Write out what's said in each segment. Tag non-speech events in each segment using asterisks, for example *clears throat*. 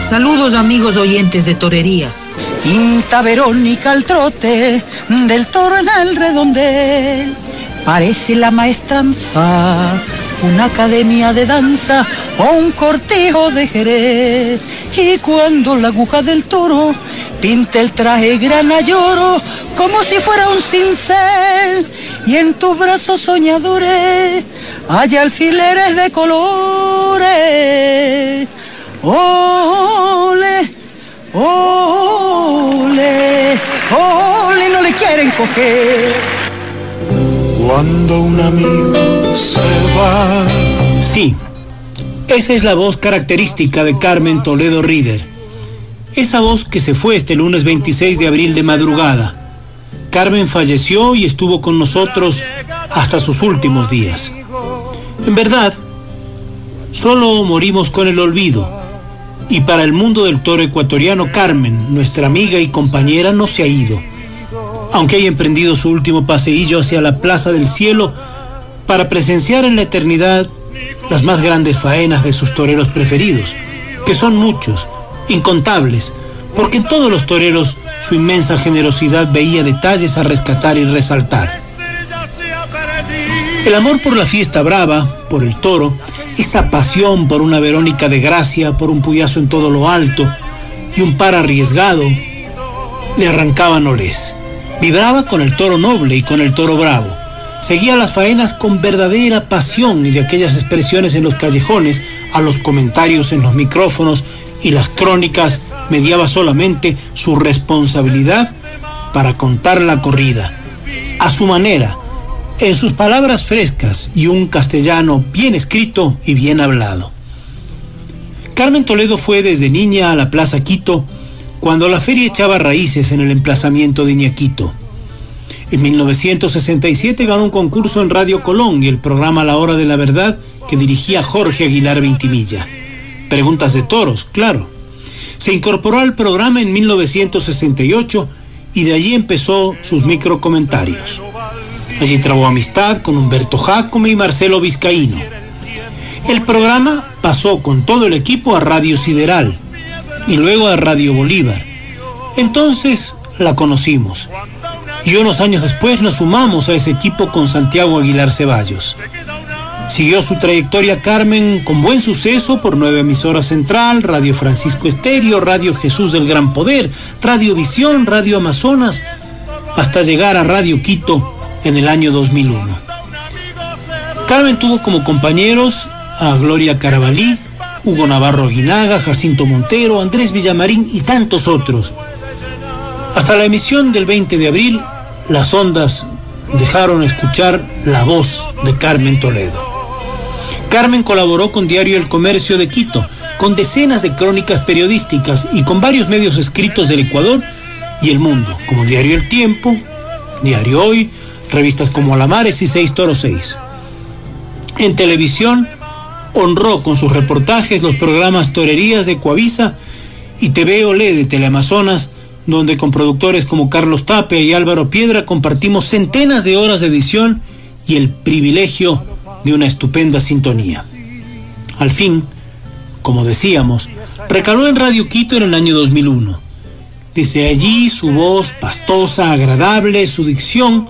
Saludos amigos oyentes de Torerías. Pinta Verónica al trote del toro en el redondel. Parece la maestranza, una academia de danza o un cortijo de Jerez. Y cuando la aguja del toro pinta el traje grana lloro como si fuera un cincel. Y en tus brazos soñadores hay alfileres de colores. Ole, ole, ole, no le quieren coger. Cuando un amigo se va. Sí, esa es la voz característica de Carmen Toledo Rieder. Esa voz que se fue este lunes 26 de abril de madrugada. Carmen falleció y estuvo con nosotros hasta sus últimos días. En verdad, solo morimos con el olvido. Y para el mundo del toro ecuatoriano, Carmen, nuestra amiga y compañera, no se ha ido. Aunque haya emprendido su último paseillo hacia la Plaza del Cielo para presenciar en la eternidad las más grandes faenas de sus toreros preferidos, que son muchos, incontables, porque en todos los toreros su inmensa generosidad veía detalles a rescatar y resaltar. El amor por la fiesta brava, por el toro, esa pasión por una Verónica de gracia, por un puyazo en todo lo alto y un par arriesgado, le arrancaban olés. Vibraba con el toro noble y con el toro bravo. Seguía las faenas con verdadera pasión y de aquellas expresiones en los callejones a los comentarios en los micrófonos y las crónicas mediaba solamente su responsabilidad para contar la corrida. A su manera, en sus palabras frescas y un castellano bien escrito y bien hablado. Carmen Toledo fue desde niña a la Plaza Quito cuando la feria echaba raíces en el emplazamiento de Iñaquito. En 1967 ganó un concurso en Radio Colón y el programa La Hora de la Verdad que dirigía Jorge Aguilar Ventimilla. Preguntas de toros, claro. Se incorporó al programa en 1968 y de allí empezó sus microcomentarios. Allí trabó amistad con Humberto Jacome y Marcelo Vizcaíno. El programa pasó con todo el equipo a Radio Sideral y luego a Radio Bolívar. Entonces la conocimos y unos años después nos sumamos a ese equipo con Santiago Aguilar Ceballos. Siguió su trayectoria Carmen con buen suceso por nueve emisoras central, Radio Francisco Estéreo, Radio Jesús del Gran Poder, Radio Visión, Radio Amazonas, hasta llegar a Radio Quito en el año 2001. Carmen tuvo como compañeros a Gloria Carabalí, Hugo Navarro Aguinaga, Jacinto Montero, Andrés Villamarín y tantos otros. Hasta la emisión del 20 de abril, las ondas dejaron escuchar la voz de Carmen Toledo. Carmen colaboró con Diario El Comercio de Quito, con decenas de crónicas periodísticas y con varios medios escritos del Ecuador y el mundo, como Diario El Tiempo, Diario Hoy, revistas como Alamares y Seis Toro Seis. En televisión, honró con sus reportajes los programas Torerías de Coavisa y TV Olé de Teleamazonas, donde con productores como Carlos Tapia y Álvaro Piedra compartimos centenas de horas de edición y el privilegio de una estupenda sintonía. Al fin, como decíamos, recaló en Radio Quito en el año 2001. Desde allí su voz pastosa, agradable, su dicción,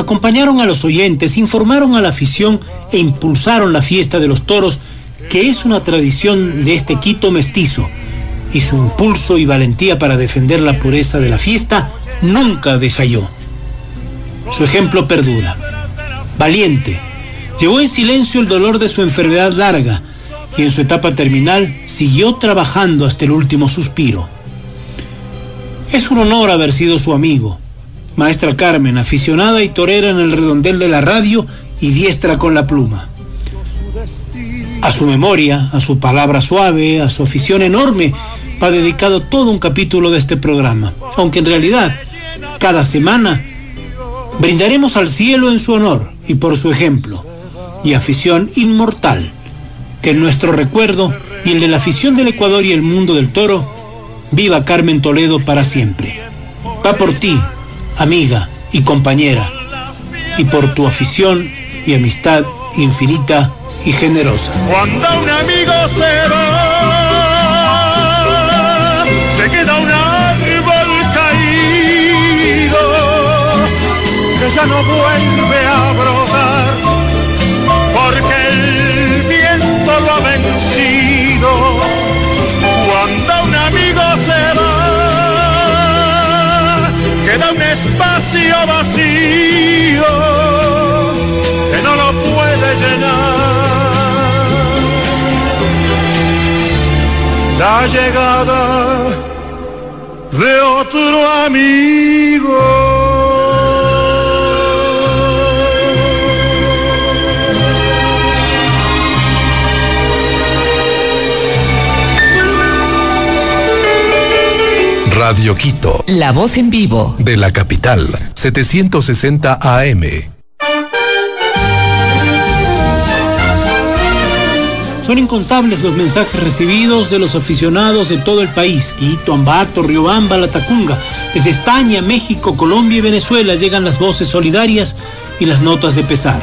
acompañaron a los oyentes, informaron a la afición e impulsaron la fiesta de los toros, que es una tradición de este Quito mestizo, y su impulso y valentía para defender la pureza de la fiesta nunca yo. Su ejemplo perdura. Valiente, llevó en silencio el dolor de su enfermedad larga y en su etapa terminal siguió trabajando hasta el último suspiro. Es un honor haber sido su amigo. Maestra Carmen, aficionada y torera en el redondel de la radio y diestra con la pluma. A su memoria, a su palabra suave, a su afición enorme, va dedicado todo un capítulo de este programa. Aunque en realidad, cada semana, brindaremos al cielo en su honor y por su ejemplo y afición inmortal. Que en nuestro recuerdo y el de la afición del Ecuador y el mundo del toro, viva Carmen Toledo para siempre. Va por ti, amiga y compañera, y por tu afición y amistad infinita y generosa. Cuando un amigo se va, se queda un árbol caído que ya no vuelve la llegada de otro amigo. Radio Quito. La voz en vivo. De la capital, 760 AM. Son incontables los mensajes recibidos de los aficionados de todo el país, Quito, Ambato, Riobamba, La Tacunga. Desde España, México, Colombia y Venezuela llegan las voces solidarias y las notas de pesar.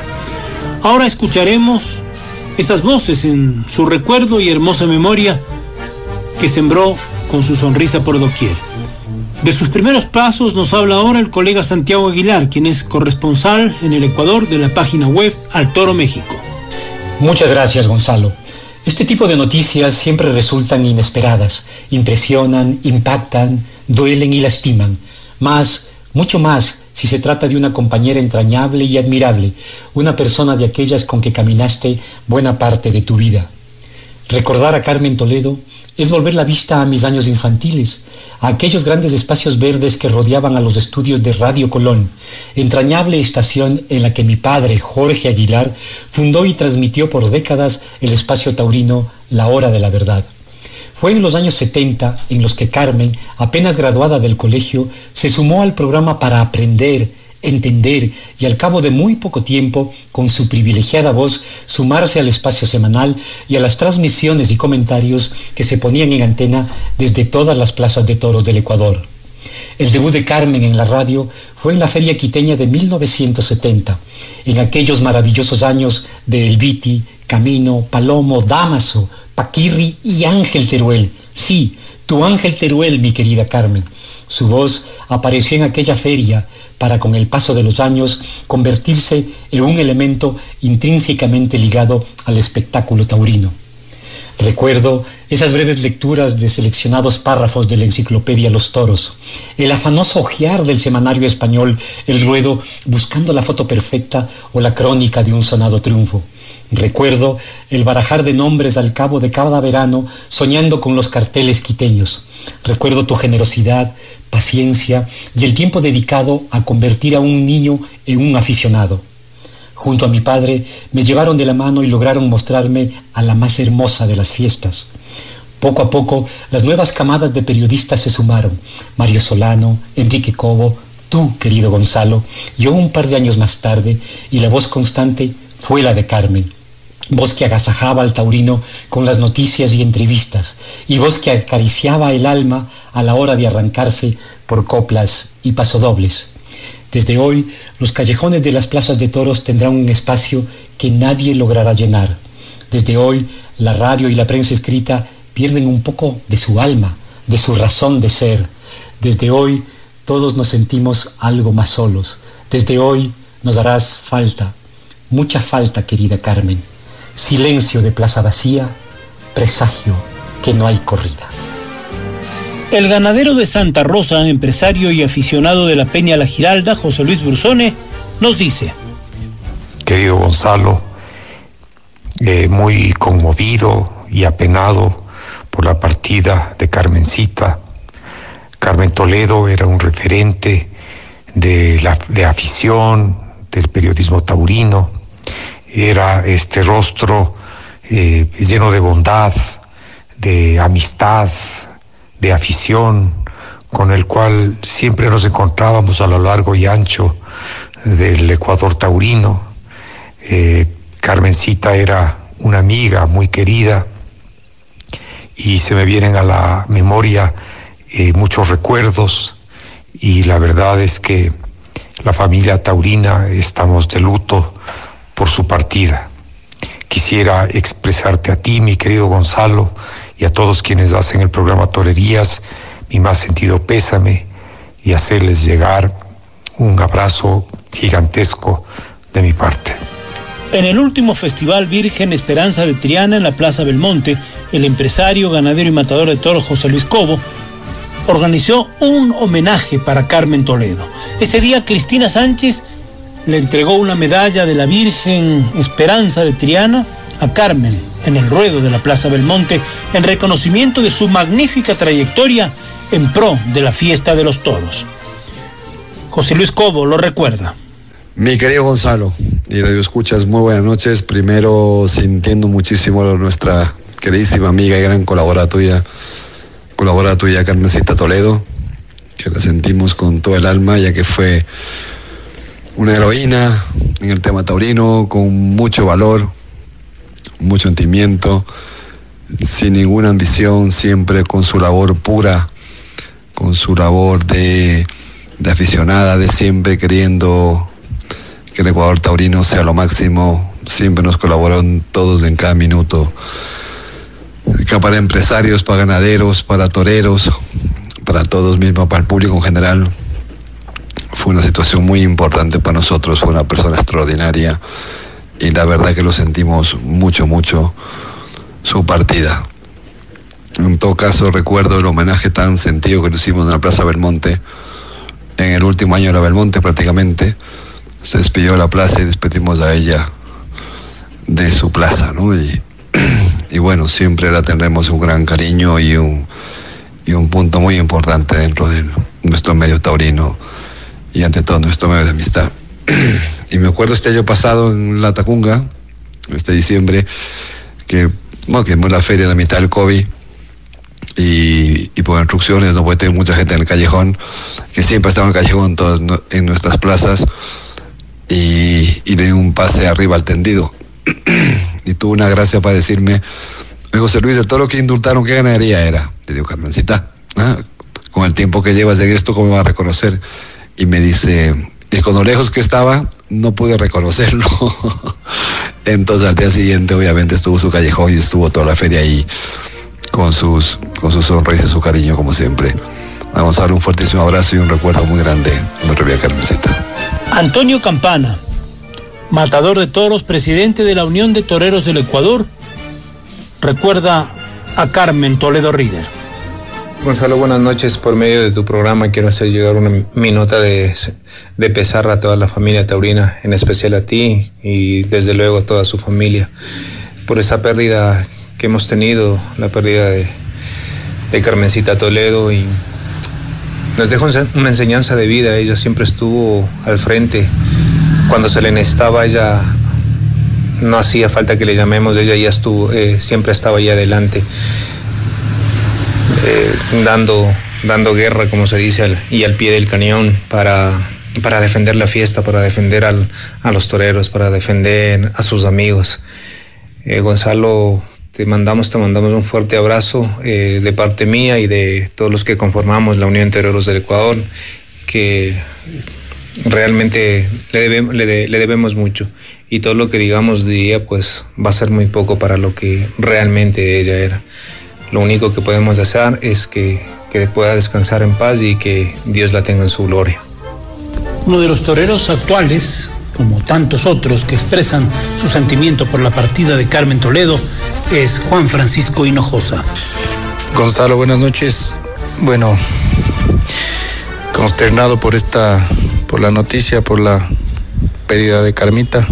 Ahora escucharemos esas voces en su recuerdo y hermosa memoria que sembró con su sonrisa por doquier. De sus primeros pasos nos habla ahora el colega Santiago Aguilar, quien es corresponsal en el Ecuador de la página web Al Toro México. Muchas gracias, Gonzalo. Este tipo de noticias siempre resultan inesperadas, impresionan, impactan, duelen y lastiman. Más, mucho más, si se trata de una compañera entrañable y admirable, una persona de aquellas con que caminaste buena parte de tu vida. Recordar a Carmen Toledo es volver la vista a mis años infantiles, a aquellos grandes espacios verdes que rodeaban a los estudios de Radio Colón, entrañable estación en la que mi padre, Jorge Aguilar, fundó y transmitió por décadas el espacio taurino La Hora de la Verdad. Fue en los años 70 en los que Carmen, apenas graduada del colegio, se sumó al programa para aprender, entender y al cabo de muy poco tiempo, con su privilegiada voz, sumarse al espacio semanal y a las transmisiones y comentarios que se ponían en antena desde todas las plazas de toros del Ecuador. El debut de Carmen en la radio fue en la Feria Quiteña de 1970, en aquellos maravillosos años de El Viti, Camino, Palomo, Damaso, Paquirri y Ángel Teruel. Sí, tu Ángel Teruel, mi querida Carmen. Su voz apareció en aquella feria para con el paso de los años convertirse en un elemento intrínsecamente ligado al espectáculo taurino. Recuerdo esas breves lecturas de seleccionados párrafos de la enciclopedia Los Toros, el afanoso ojear del semanario español El Ruedo buscando la foto perfecta o la crónica de un sonado triunfo. Recuerdo el barajar de nombres al cabo de cada verano soñando con los carteles quiteños. Recuerdo tu generosidad, paciencia y el tiempo dedicado a convertir a un niño en un aficionado. Junto a mi padre me llevaron de la mano y lograron mostrarme a la más hermosa de las fiestas. Poco a poco las nuevas camadas de periodistas se sumaron. Mario Solano, Enrique Cobo, tú, querido Gonzalo, yo un par de años más tarde, y la voz constante fue la de Carmen. Voz que agasajaba al taurino con las noticias y entrevistas, y voz que acariciaba el alma a la hora de arrancarse por coplas y pasodobles. Desde hoy, los callejones de las plazas de toros tendrán un espacio que nadie logrará llenar. Desde hoy, la radio y la prensa escrita pierden un poco de su alma, de su razón de ser. Desde hoy, todos nos sentimos algo más solos. Desde hoy, nos harás falta, mucha falta, querida Carmen. Silencio de plaza vacía, presagio que no hay corrida. El ganadero de Santa Rosa, empresario y aficionado de la Peña La Giralda, José Luis Burzone, nos dice. Querido Gonzalo, eh, muy conmovido y apenado por la partida de Carmencita. Carmen Toledo era un referente de, la, de afición, del periodismo taurino, era este rostro eh, lleno de bondad, de amistad, de afición, con el cual siempre nos encontrábamos a lo largo y ancho del Ecuador taurino. Eh, Carmencita era una amiga muy querida y se me vienen a la memoria eh, muchos recuerdos y la verdad es que la familia taurina estamos de luto por su partida. Quisiera expresarte a ti, mi querido Gonzalo, y a todos quienes hacen el programa Torerías, mi más sentido pésame y hacerles llegar un abrazo gigantesco de mi parte. En el último Festival Virgen Esperanza de Triana en la Plaza Belmonte, el empresario, ganadero y matador de toros José Luis Cobo organizó un homenaje para Carmen Toledo. Ese día Cristina Sánchez le entregó una medalla de la Virgen Esperanza de Triana a Carmen en el ruedo de la Plaza Belmonte en reconocimiento de su magnífica trayectoria en pro de la fiesta de los toros. José Luis Cobo lo recuerda. Mi querido Gonzalo y Radio Escuchas, muy buenas noches. Primero sintiendo muchísimo a nuestra queridísima amiga y gran colaboradora tuya, colaboradora tuya Carmencita Toledo, que la sentimos con todo el alma, ya que fue una heroína en el tema taurino, con mucho valor, mucho sentimiento, sin ninguna ambición, siempre con su labor pura, con su labor de, de aficionada, de siempre queriendo que el Ecuador taurino sea lo máximo, siempre nos colaboraron todos en cada minuto, para empresarios, para ganaderos, para toreros, para todos mismos, para el público en general. Fue una situación muy importante para nosotros, fue una persona extraordinaria y la verdad que lo sentimos mucho, mucho su partida. En todo caso, recuerdo el homenaje tan sentido que le hicimos en la Plaza Belmonte, en el último año de la Belmonte prácticamente. Se despidió de la plaza y despedimos a ella de su plaza, ¿no? Y, *clears throat* y bueno, siempre la tendremos un gran cariño y un, y un punto muy importante dentro de nuestro medio taurino y ante todo nuestro medio de amistad. *clears throat* Y me acuerdo este año pasado en La Tacunga, este diciembre, que, bueno, que la feria en la mitad del COVID y, por instrucciones no puede tener mucha gente en el callejón, que siempre estaba en el callejón en nuestras plazas y, y le di un pase arriba al tendido. *clears throat* y tuvo una gracia para decirme, José Luis, de todo lo que indultaron, ¿qué ganadería era? Le digo, Carmencita, ¿ah? con el tiempo que llevas de esto, ¿cómo me va a reconocer? Y me dice, y con lo lejos que estaba, no pude reconocerlo. *laughs* Entonces al día siguiente obviamente estuvo su callejón y estuvo toda la feria ahí con sus, con sus sonrisas y su cariño como siempre. A dar un fuertísimo abrazo y un recuerdo muy grande Carmencita. Antonio Campana, matador de toros, presidente de la Unión de Toreros del Ecuador, recuerda a Carmen Toledo Rider. Gonzalo, buenas noches. Por medio de tu programa quiero hacer llegar una minuta de, de pesar a toda la familia taurina, en especial a ti y desde luego a toda su familia, por esa pérdida que hemos tenido, la pérdida de, de Carmencita Toledo y nos dejó una enseñanza de vida. Ella siempre estuvo al frente. Cuando se le necesitaba, ella no hacía falta que le llamemos, ella ya estuvo, eh, siempre estaba ahí adelante. Eh, dando, dando guerra, como se dice, y al pie del cañón para, para defender la fiesta, para defender a los toreros, para defender a sus amigos. Eh, Gonzalo, te mandamos, te mandamos un fuerte abrazo eh, de parte mía y de todos los que conformamos la Unión Toreros del Ecuador, que realmente le, debe, le, le, debemos mucho y todo lo que digamos de ella pues va a ser muy poco para lo que realmente ella era. Lo único que podemos desear es que, que pueda descansar en paz y que Dios la tenga en su gloria. Uno de los toreros actuales, como tantos otros que expresan su sentimiento por la partida de Carmen Toledo, es Juan Francisco Hinojosa. Gonzalo, buenas noches. Bueno, consternado por esta, por la noticia, por la pérdida de Carmita.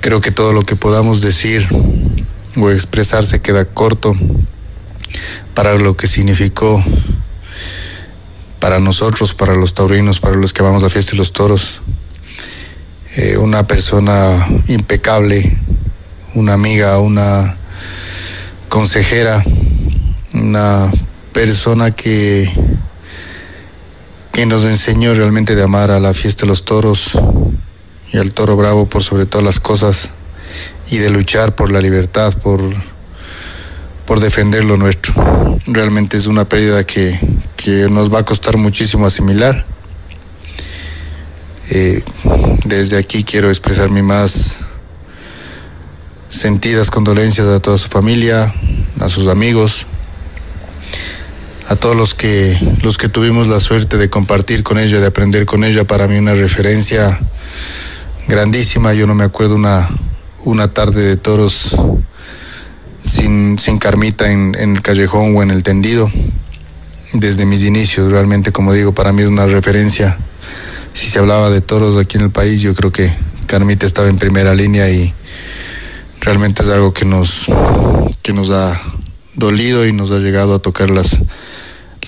Creo que todo lo que podamos decir o expresar se queda corto para lo que significó para nosotros, para los taurinos, para los que vamos a la fiesta de los toros. Eh, una persona impecable, una amiga, una consejera, una persona que, que nos enseñó realmente de amar a la fiesta de los toros y al toro bravo por sobre todas las cosas y de luchar por la libertad, por, por defender lo nuestro. Realmente es una pérdida que, que nos va a costar muchísimo asimilar. Eh, desde aquí quiero expresar mi más sentidas condolencias a toda su familia, a sus amigos, a todos los que los que tuvimos la suerte de compartir con ella, de aprender con ella, para mí una referencia grandísima. Yo no me acuerdo una, una tarde de toros sin, sin Carmita en, el callejón o en el tendido. Desde mis inicios, realmente, como digo, para mí es una referencia. Si se hablaba de toros aquí en el país, yo creo que Carmita estaba en primera línea y realmente es algo que nos, que nos ha dolido y nos ha llegado a tocar las,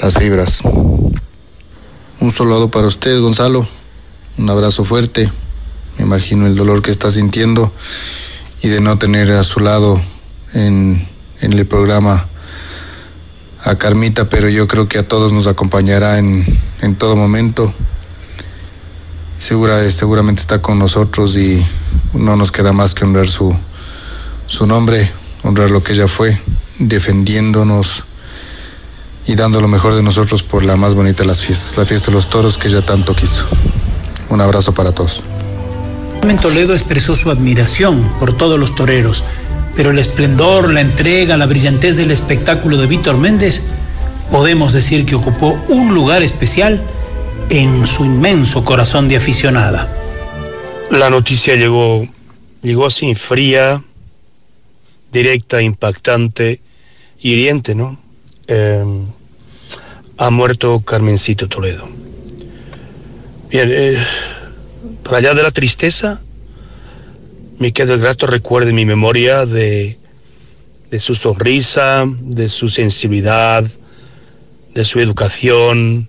las fibras. Un saludo para usted, Gonzalo. Un abrazo fuerte. Me imagino el dolor que está sintiendo y de no tener a su lado en, el programa a Carmita, pero yo creo que a todos nos acompañará en, en todo momento. Segura, seguramente está con nosotros y no nos queda más que honrar su, su nombre, honrar lo que ella fue, defendiéndonos y dando lo mejor de nosotros por la más bonita de las fiestas, la fiesta de los toros que ella tanto quiso. Un abrazo para todos. Toledo expresó su admiración por todos los toreros, pero el esplendor, la entrega, la brillantez del espectáculo de Víctor Méndez, podemos decir que ocupó un lugar especial en su inmenso corazón de aficionada. La noticia llegó, llegó así, fría, directa, impactante, hiriente, ¿no? Eh, ha muerto Carmencito Toledo. Bien, eh, para allá de la tristeza, me queda el grato recuerdo en mi memoria de, de su sonrisa, de su sensibilidad, de su educación,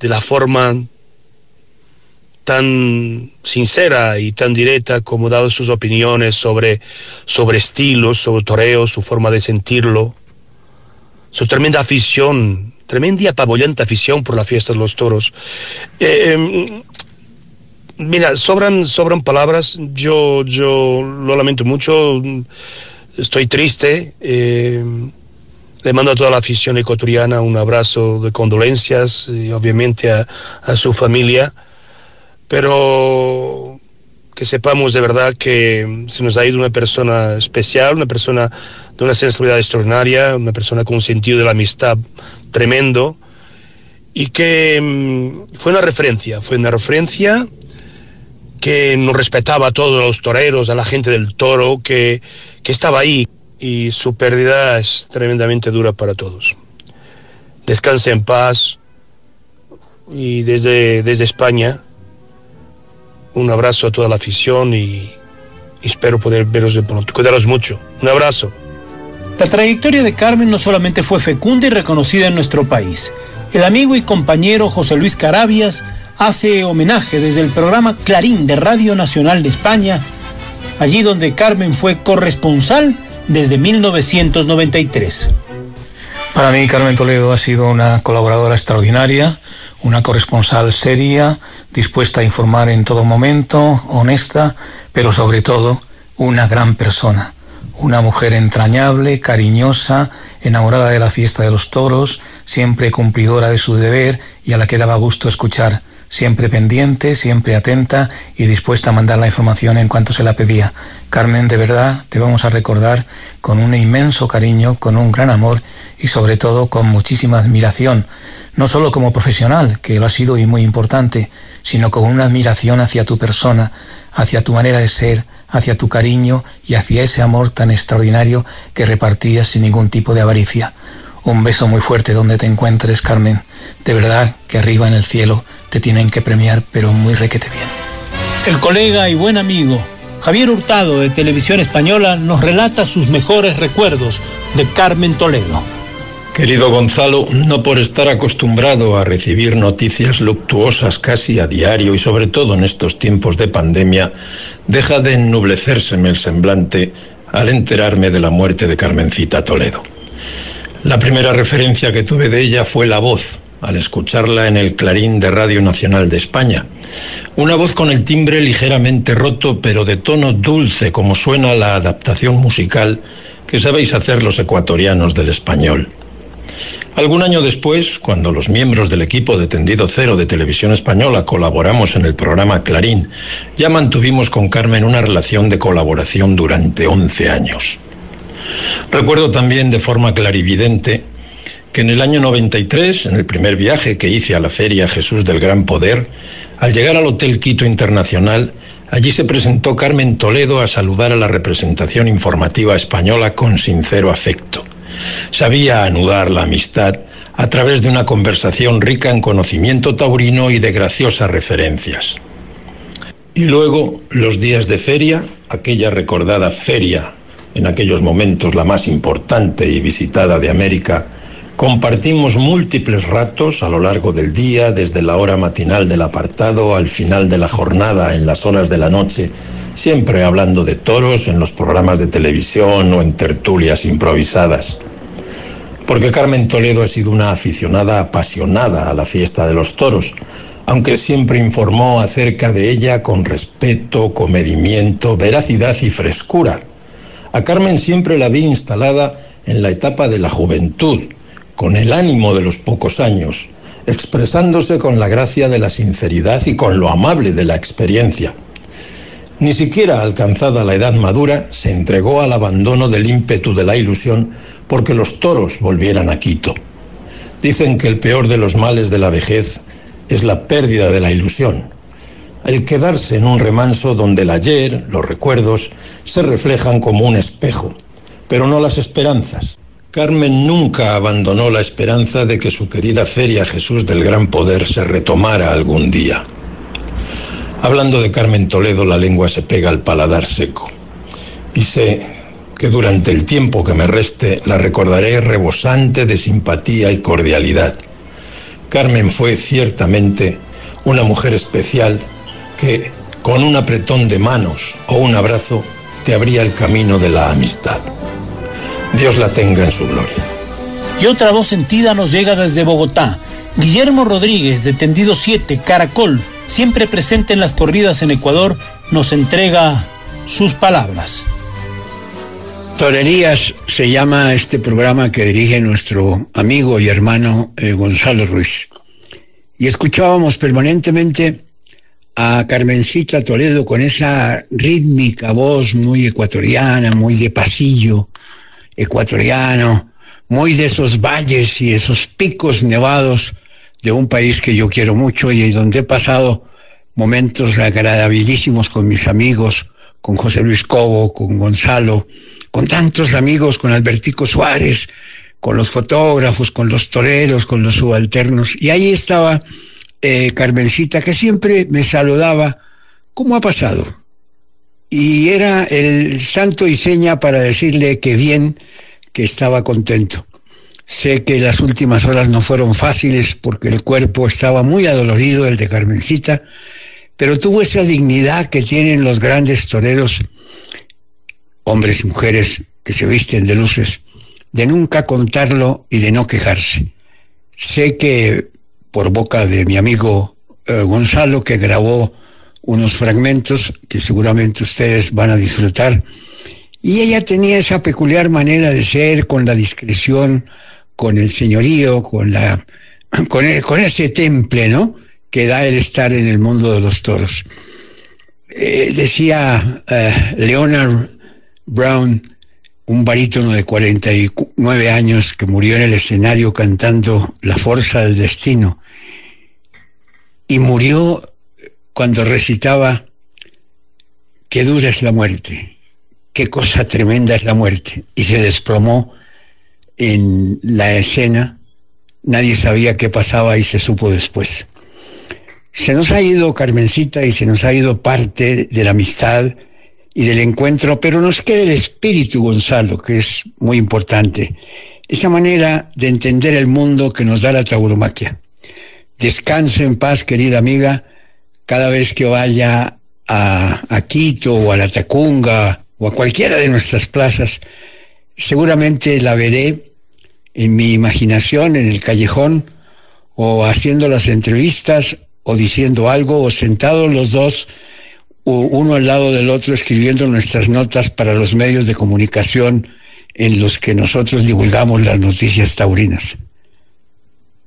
de la forma tan sincera y tan directa como dado sus opiniones sobre, sobre estilos, sobre toreo, su forma de sentirlo, su tremenda afición, tremenda y apabullante afición por la fiesta de los toros. Eh, mira, sobran, sobran palabras, yo, yo lo lamento mucho, estoy triste. Eh, le mando a toda la afición ecuatoriana un abrazo de condolencias y obviamente a, a su familia. Pero que sepamos de verdad que se nos ha ido una persona especial, una persona de una sensibilidad extraordinaria, una persona con un sentido de la amistad tremendo. Y que mm, fue una referencia, fue una referencia que nos respetaba a todos los toreros, a la gente del toro, que, que estaba ahí y su pérdida es tremendamente dura para todos. Descanse en paz y desde, desde España un abrazo a toda la afición y espero poder veros de pronto. Cuidaros mucho. Un abrazo. La trayectoria de Carmen no solamente fue fecunda y reconocida en nuestro país. El amigo y compañero José Luis Carabias hace homenaje desde el programa Clarín de Radio Nacional de España, allí donde Carmen fue corresponsal desde 1993. Para mí Carmen Toledo ha sido una colaboradora extraordinaria, una corresponsal seria, dispuesta a informar en todo momento, honesta, pero sobre todo una gran persona, una mujer entrañable, cariñosa, enamorada de la fiesta de los toros, siempre cumplidora de su deber y a la que daba gusto escuchar, siempre pendiente, siempre atenta y dispuesta a mandar la información en cuanto se la pedía. Carmen, de verdad, te vamos a recordar con un inmenso cariño, con un gran amor y sobre todo con muchísima admiración no solo como profesional, que lo ha sido y muy importante, sino con una admiración hacia tu persona, hacia tu manera de ser, hacia tu cariño y hacia ese amor tan extraordinario que repartías sin ningún tipo de avaricia. Un beso muy fuerte donde te encuentres, Carmen. De verdad que arriba en el cielo te tienen que premiar, pero muy requete bien. El colega y buen amigo Javier Hurtado de Televisión Española nos relata sus mejores recuerdos de Carmen Toledo. Querido Gonzalo, no por estar acostumbrado a recibir noticias luctuosas casi a diario y sobre todo en estos tiempos de pandemia, deja de ennublecérseme el semblante al enterarme de la muerte de Carmencita Toledo. La primera referencia que tuve de ella fue la voz, al escucharla en el clarín de Radio Nacional de España. Una voz con el timbre ligeramente roto, pero de tono dulce, como suena la adaptación musical que sabéis hacer los ecuatorianos del español. Algún año después, cuando los miembros del equipo de Tendido Cero de Televisión Española colaboramos en el programa Clarín, ya mantuvimos con Carmen una relación de colaboración durante 11 años. Recuerdo también de forma clarividente que en el año 93, en el primer viaje que hice a la Feria Jesús del Gran Poder, al llegar al Hotel Quito Internacional, allí se presentó Carmen Toledo a saludar a la representación informativa española con sincero afecto. Sabía anudar la amistad a través de una conversación rica en conocimiento taurino y de graciosas referencias. Y luego los días de feria, aquella recordada feria, en aquellos momentos la más importante y visitada de América, compartimos múltiples ratos a lo largo del día, desde la hora matinal del apartado al final de la jornada, en las horas de la noche, siempre hablando de toros en los programas de televisión o en tertulias improvisadas. Porque Carmen Toledo ha sido una aficionada apasionada a la fiesta de los toros, aunque siempre informó acerca de ella con respeto, comedimiento, veracidad y frescura. A Carmen siempre la vi instalada en la etapa de la juventud, con el ánimo de los pocos años, expresándose con la gracia de la sinceridad y con lo amable de la experiencia. Ni siquiera alcanzada la edad madura, se entregó al abandono del ímpetu de la ilusión porque los toros volvieran a Quito. Dicen que el peor de los males de la vejez es la pérdida de la ilusión, el quedarse en un remanso donde el ayer, los recuerdos, se reflejan como un espejo, pero no las esperanzas. Carmen nunca abandonó la esperanza de que su querida Feria Jesús del Gran Poder se retomara algún día. Hablando de Carmen Toledo, la lengua se pega al paladar seco. Y sé que durante el tiempo que me reste la recordaré rebosante de simpatía y cordialidad. Carmen fue ciertamente una mujer especial que, con un apretón de manos o un abrazo, te abría el camino de la amistad. Dios la tenga en su gloria. Y otra voz sentida nos llega desde Bogotá. Guillermo Rodríguez, de Tendido 7, Caracol, siempre presente en las corridas en Ecuador, nos entrega sus palabras. Torerías se llama este programa que dirige nuestro amigo y hermano eh, Gonzalo Ruiz. Y escuchábamos permanentemente a Carmencita Toledo con esa rítmica voz muy ecuatoriana, muy de pasillo ecuatoriano, muy de esos valles y esos picos nevados de un país que yo quiero mucho y donde he pasado momentos agradabilísimos con mis amigos, con José Luis Cobo, con Gonzalo, con tantos amigos, con Albertico Suárez, con los fotógrafos, con los toreros, con los subalternos. Y ahí estaba eh, Carmencita, que siempre me saludaba, ¿cómo ha pasado? Y era el santo y seña para decirle que bien, que estaba contento. Sé que las últimas horas no fueron fáciles porque el cuerpo estaba muy adolorido, el de Carmencita, pero tuvo esa dignidad que tienen los grandes toreros, hombres y mujeres que se visten de luces, de nunca contarlo y de no quejarse. Sé que por boca de mi amigo eh, Gonzalo, que grabó unos fragmentos que seguramente ustedes van a disfrutar, y ella tenía esa peculiar manera de ser, con la discreción, con el señorío, con, la, *clears throat* con, con ese temple, ¿no? Que da el estar en el mundo de los toros. Eh, decía eh, Leonard Brown, un barítono de 49 años que murió en el escenario cantando La Fuerza del Destino, y murió cuando recitaba Qué dura es la muerte, qué cosa tremenda es la muerte, y se desplomó en la escena, nadie sabía qué pasaba y se supo después. Se nos ha ido Carmencita y se nos ha ido parte de la amistad y del encuentro, pero nos queda el espíritu, Gonzalo, que es muy importante. esa manera de entender el mundo que nos da la tauromaquia. Descanse en paz, querida amiga, cada vez que vaya a, a Quito o a la Tacunga o a cualquiera de nuestras plazas, seguramente la veré en mi imaginación, en el callejón, o haciendo las entrevistas, o diciendo algo, o sentados los dos, uno al lado del otro, escribiendo nuestras notas para los medios de comunicación en los que nosotros divulgamos las noticias taurinas.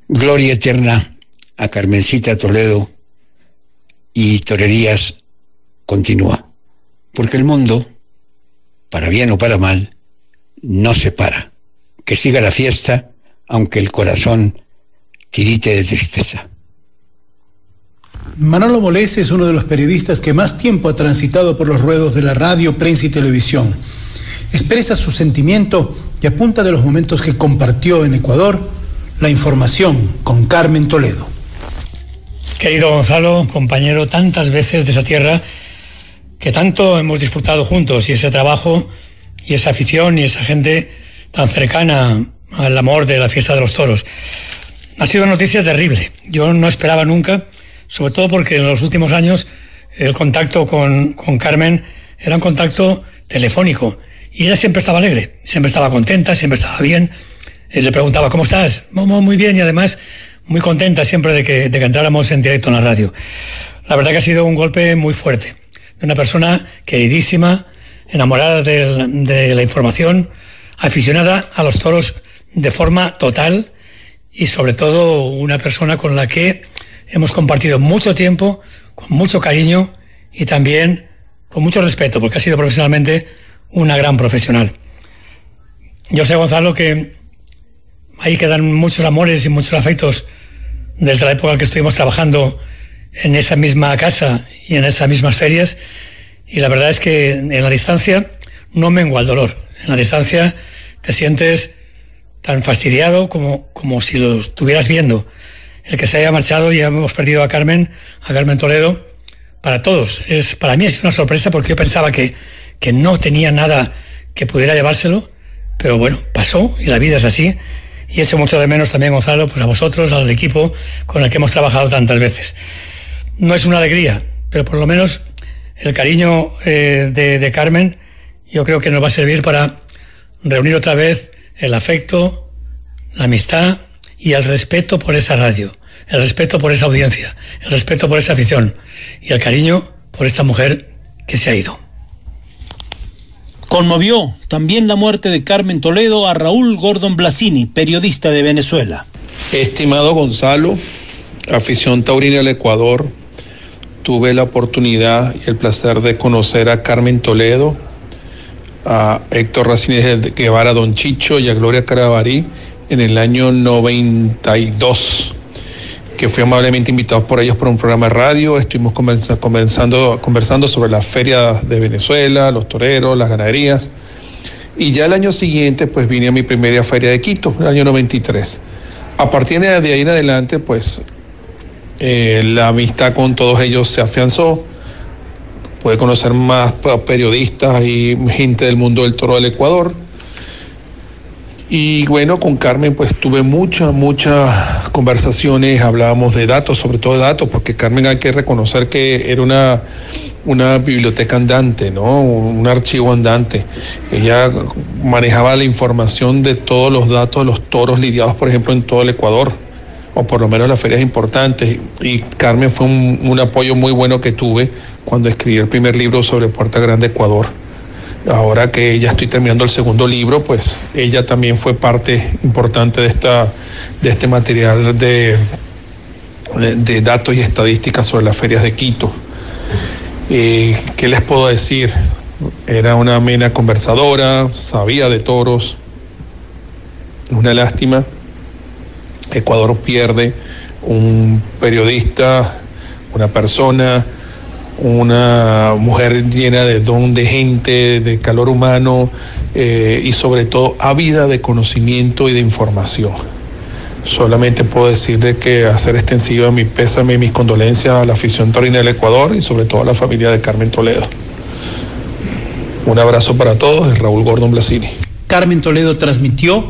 Gloria eterna a Carmencita Toledo y Torerías continúa, porque el mundo, para bien o para mal, no se para. Que siga la fiesta, aunque el corazón tirite de tristeza. Manolo Molés es uno de los periodistas que más tiempo ha transitado por los ruedos de la radio, prensa y televisión. Expresa su sentimiento y apunta de los momentos que compartió en Ecuador la información con Carmen Toledo. Querido Gonzalo, compañero tantas veces de esa tierra que tanto hemos disfrutado juntos y ese trabajo y esa afición y esa gente tan cercana al amor de la fiesta de los toros. Ha sido una noticia terrible. Yo no esperaba nunca, sobre todo porque en los últimos años el contacto con, con Carmen era un contacto telefónico y ella siempre estaba alegre, siempre estaba contenta, siempre estaba bien. Él le preguntaba, ¿cómo estás? Muy bien y además muy contenta siempre de que, de entráramos en directo en la radio. La verdad que ha sido un golpe muy fuerte. De una persona queridísima, enamorada de, la información, aficionada a los toros de forma total y sobre todo una persona con la que hemos compartido mucho tiempo, con mucho cariño y también con mucho respeto, porque ha sido profesionalmente una gran profesional. Yo sé, Gonzalo, que ahí quedan muchos amores y muchos afectos desde la época que estuvimos trabajando en esa misma casa y en esas mismas ferias y la verdad es que en la distancia no mengua el dolor. En la distancia te sientes tan fastidiado como, como si lo estuvieras viendo. El que se haya marchado y hemos perdido a Carmen, a Carmen Toledo, para todos. Es, para mí es una sorpresa porque yo pensaba que, que no tenía nada que pudiera llevárselo, pero bueno, pasó y la vida es así. Y echo mucho de menos también, Gonzalo, pues a vosotros, al equipo con el que hemos trabajado tantas veces. No es una alegría, pero por lo menos el cariño eh, de, Carmen, yo creo que nos va a servir para reunir otra vez el afecto, la amistad y el respeto por esa radio, el respeto por esa audiencia, el respeto por esa afición y el cariño por esta mujer que se ha ido. Conmovió también la muerte de Carmen Toledo a Raúl Gordon Blasini, periodista de Venezuela. Estimado Gonzalo, afición taurina del Ecuador, tuve la oportunidad y el placer de conocer a Carmen Toledo, a Héctor Racines Guevara Don Chicho y a Gloria Carabarí en el año 92, que fui amablemente invitado por ellos por un programa de radio. Estuvimos conversando, conversando sobre la feria de Venezuela, los toreros, las ganaderías. Y ya el año siguiente, pues vine a mi primera feria de Quito, el año 93. A partir de ahí en adelante, pues eh, la amistad con todos ellos se afianzó. Puede conocer más periodistas y gente del mundo del toro del Ecuador. Y bueno, con Carmen pues tuve muchas, muchas conversaciones, hablábamos de datos, sobre todo de datos, porque Carmen hay que reconocer que era una, una biblioteca andante, ¿no? Un archivo andante. Ella manejaba la información de todos los datos los toros lidiados, por ejemplo, en todo el Ecuador o por lo menos las ferias importantes. Y Carmen fue un, apoyo muy bueno que tuve cuando escribí el primer libro sobre Puerta Grande Ecuador. Ahora que ya estoy terminando el segundo libro, pues ella también fue parte importante de, esta, de este material de, de, datos y estadísticas sobre las ferias de Quito. Eh, ¿Qué les puedo decir? Era una mena conversadora, sabía de toros, una lástima Ecuador pierde un periodista, una persona, una mujer llena de don de gente, de calor humano eh, y sobre todo ávida de conocimiento y de información. Solamente puedo decirle que hacer extensiva mi pésame y mis condolencias a la afición torina del Ecuador y sobre todo a la familia de Carmen Toledo. Un abrazo para todos de Raúl Gordon Blasini. Carmen Toledo transmitió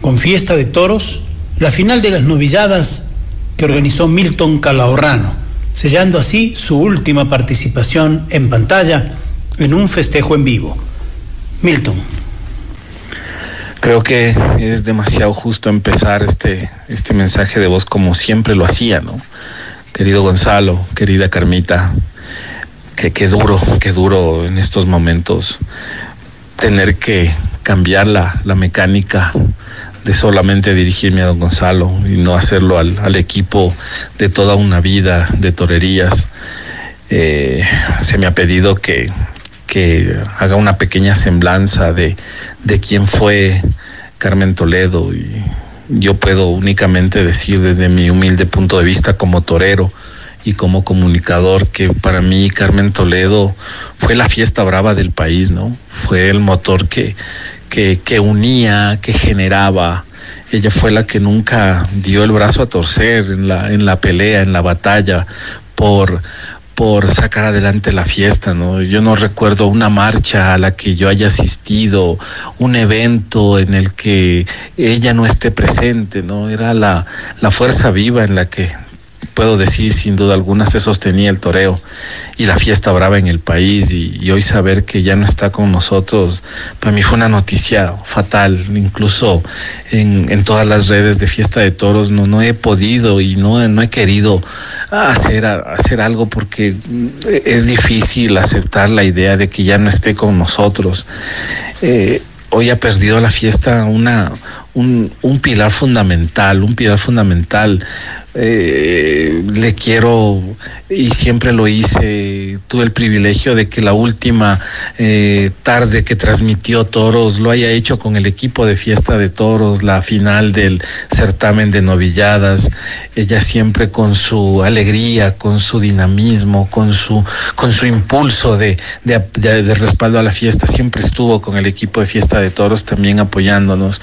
con fiesta de toros, la final de las novilladas que organizó Milton Calahorrano, sellando así su última participación en pantalla en un festejo en vivo. Milton. Creo que es demasiado justo empezar este, este mensaje de voz como siempre lo hacía, ¿no? Querido Gonzalo, querida Carmita, que qué duro, qué duro en estos momentos tener que cambiar la, la mecánica de solamente dirigirme a don Gonzalo y no hacerlo al, al equipo de toda una vida de torerías. Eh, se me ha pedido que, que haga una pequeña semblanza de, de quién fue Carmen Toledo y yo puedo únicamente decir desde mi humilde punto de vista como torero y como comunicador que para mí Carmen Toledo fue la fiesta brava del país, ¿no? Fue el motor que, que, que unía, que generaba. Ella fue la que nunca dio el brazo a torcer en la, en la pelea, en la batalla, por, por sacar adelante la fiesta, ¿no? Yo no recuerdo una marcha a la que yo haya asistido, un evento en el que ella no esté presente, ¿no? Era la, la fuerza viva en la que puedo decir sin duda alguna se sostenía el toreo y la fiesta brava en el país y, hoy saber que ya no está con nosotros para mí fue una noticia fatal. Incluso en, en todas las redes de fiesta de toros no, no he podido y no, no he querido hacer, hacer algo porque es difícil aceptar la idea de que ya no esté con nosotros. Eh, hoy ha perdido la fiesta una, un, un pilar fundamental, un pilar fundamental eh, le quiero y siempre lo hice. Tuve el privilegio de que la última eh, tarde que transmitió Toros lo haya hecho con el equipo de fiesta de Toros, la final del certamen de novilladas. Ella siempre con su alegría, con su dinamismo, con su, con su impulso de, de, de, respaldo a la fiesta, siempre estuvo con el equipo de fiesta de Toros también apoyándonos.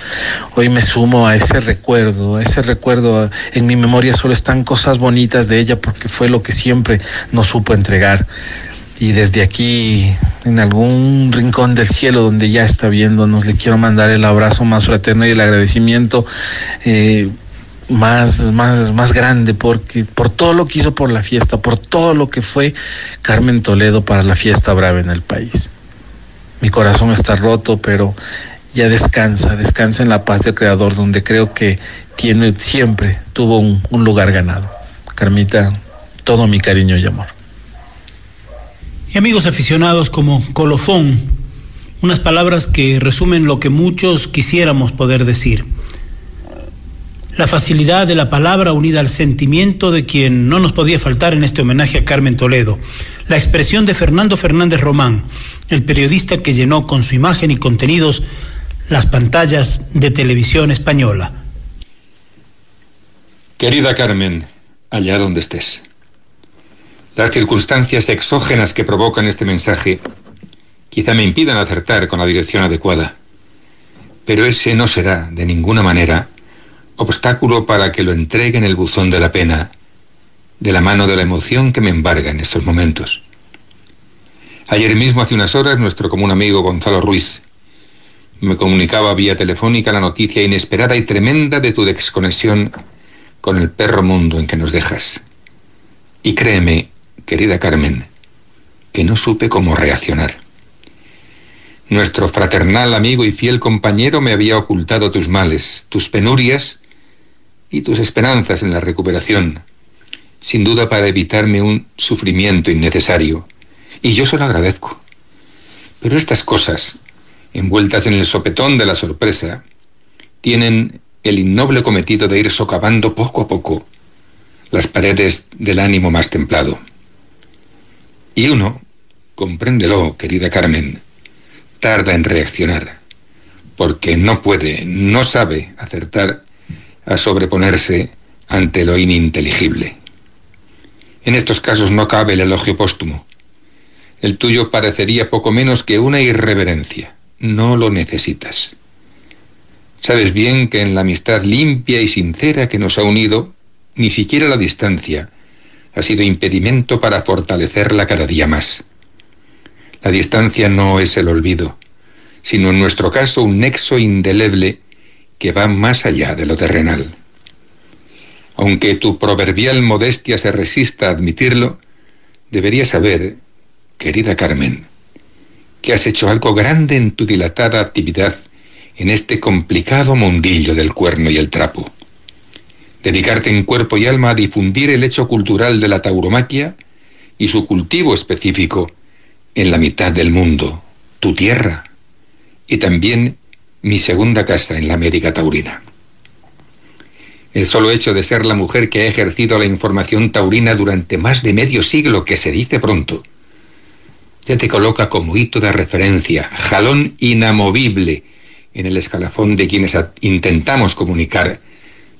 Hoy me sumo a ese recuerdo, ese recuerdo en mi memoria solo están cosas bonitas de ella porque fue lo que siempre nos supo entregar. Y desde aquí, en algún rincón del cielo donde ya está viéndonos, le quiero mandar el abrazo más fraterno y el agradecimiento eh, más, más, más grande porque, por todo lo que hizo por la fiesta, por todo lo que fue Carmen Toledo para la fiesta brava en el país. Mi corazón está roto, pero ya descansa, descansa en la paz del Creador, donde creo que tiene, siempre tuvo un, un lugar ganado. Carmita, todo mi cariño y amor. Y amigos aficionados como colofón, unas palabras que resumen lo que muchos quisiéramos poder decir. La facilidad de la palabra unida al sentimiento de quien no nos podía faltar en este homenaje a Carmen Toledo. La expresión de Fernando Fernández Román, el periodista que llenó con su imagen y contenidos las pantallas de televisión española. Querida Carmen, allá donde estés. Las circunstancias exógenas que provocan este mensaje quizá me impidan acertar con la dirección adecuada, pero ese no será, de ninguna manera, obstáculo para que lo entregue en el buzón de la pena, de la mano de la emoción que me embarga en estos momentos. Ayer mismo, hace unas horas, nuestro común amigo Gonzalo Ruiz me comunicaba vía telefónica la noticia inesperada y tremenda de tu desconexión con el perro mundo en que nos dejas. Y créeme, querida Carmen, que no supe cómo reaccionar. Nuestro fraternal amigo y fiel compañero me había ocultado tus males, tus penurias y tus esperanzas en la recuperación, sin duda para evitarme un sufrimiento innecesario. Y yo se lo agradezco. Pero estas cosas, envueltas en el sopetón de la sorpresa, tienen el innoble cometido de ir socavando poco a poco las paredes del ánimo más templado. Y uno, compréndelo, querida Carmen, tarda en reaccionar, porque no puede, no sabe acertar a sobreponerse ante lo ininteligible. En estos casos no cabe el elogio póstumo. El tuyo parecería poco menos que una irreverencia. No lo necesitas. Sabes bien que en la amistad limpia y sincera que nos ha unido, ni siquiera la distancia ha sido impedimento para fortalecerla cada día más. La distancia no es el olvido, sino en nuestro caso un nexo indeleble que va más allá de lo terrenal. Aunque tu proverbial modestia se resista a admitirlo, deberías saber, querida Carmen, que has hecho algo grande en tu dilatada actividad en este complicado mundillo del cuerno y el trapo. Dedicarte en cuerpo y alma a difundir el hecho cultural de la tauromaquia y su cultivo específico en la mitad del mundo, tu tierra, y también mi segunda casa en la América Taurina. El solo hecho de ser la mujer que ha ejercido la información taurina durante más de medio siglo, que se dice pronto, ya te coloca como hito de referencia, jalón inamovible en el escalafón de quienes intentamos comunicar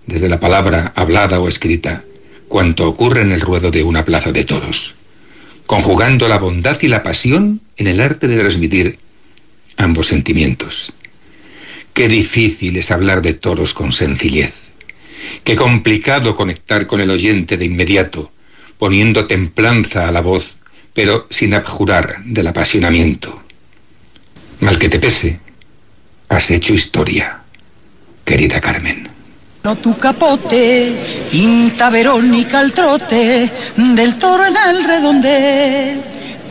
desde la palabra hablada o escrita cuanto ocurre en el ruedo de una plaza de toros, conjugando la bondad y la pasión en el arte de transmitir ambos sentimientos. Qué difícil es hablar de toros con sencillez. Qué complicado conectar con el oyente de inmediato, poniendo templanza a la voz, pero sin abjurar del apasionamiento. Mal que te pese, has hecho historia, querida Carmen. No tu capote, pinta Verónica al trote del toro en el redondel.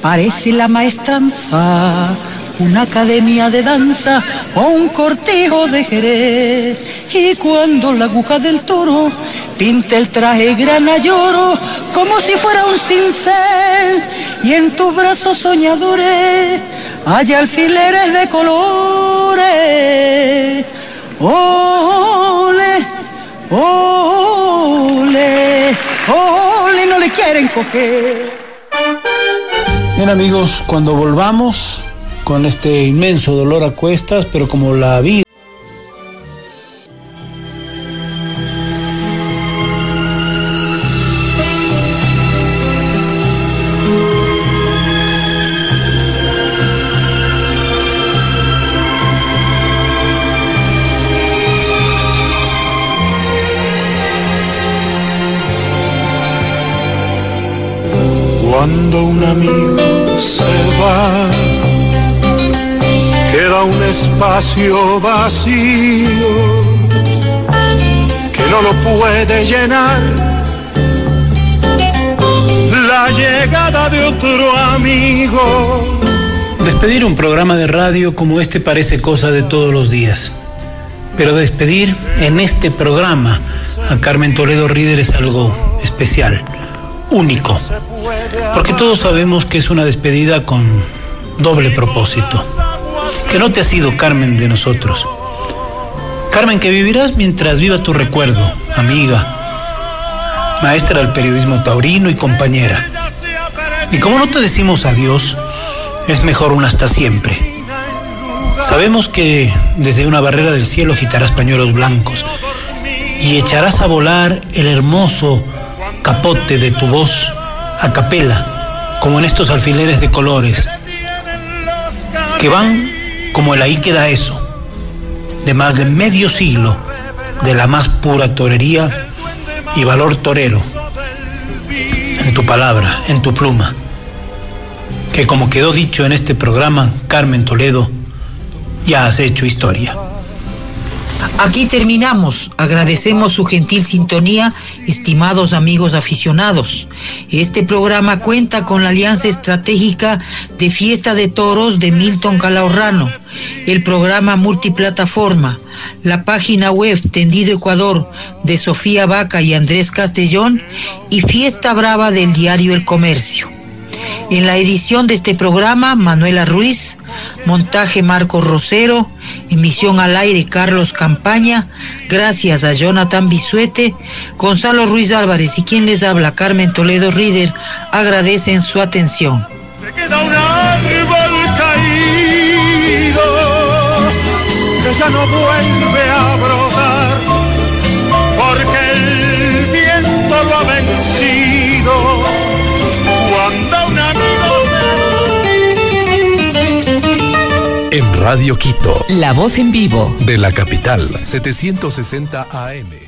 Parece la maestranza una academia de danza o un cortijo de Jerez. Y cuando la aguja del toro pinta el traje grana lloro como si fuera un cincel y en tus brazos soñadores hay alfileres de colores. Ole, ole, ole, no le quieren coger. Bien amigos, cuando volvamos con este inmenso dolor a cuestas, pero como la vida Cuando un amigo se va, un espacio vacío que no lo puede llenar la llegada de otro amigo. Despedir un programa de radio como este parece cosa de todos los días. Pero despedir en este programa a Carmen Toledo Ríder es algo especial, único. Porque todos sabemos que es una despedida con doble propósito. Que no te ha sido Carmen de nosotros. Carmen, que vivirás mientras viva tu recuerdo, amiga, maestra del periodismo taurino y compañera. Y como no te decimos adiós, es mejor un hasta siempre. Sabemos que desde una barrera del cielo agitarás pañuelos blancos y echarás a volar el hermoso capote de tu voz a capela, como en estos alfileres de colores, que van como el ahí queda eso, de más de medio siglo de la más pura torería y valor torero, en tu palabra, en tu pluma, que como quedó dicho en este programa, Carmen Toledo, ya has hecho historia. Aquí terminamos. Agradecemos su gentil sintonía, estimados amigos aficionados. Este programa cuenta con la alianza estratégica de Fiesta de Toros de Milton Calahorrano, el programa multiplataforma, la página web Tendido Ecuador de Sofía Vaca y Andrés Castellón y Fiesta Brava del diario El Comercio. En la edición de este programa, Manuela Ruiz, montaje Marcos Rosero, emisión al aire Carlos Campaña, gracias a Jonathan Bisuete, Gonzalo Ruiz Álvarez y quien les habla, Carmen Toledo Rider, agradecen su atención. Se queda un árbol caído que ya no vuelve Radio Quito, La voz en vivo. de la capital, 760 AM.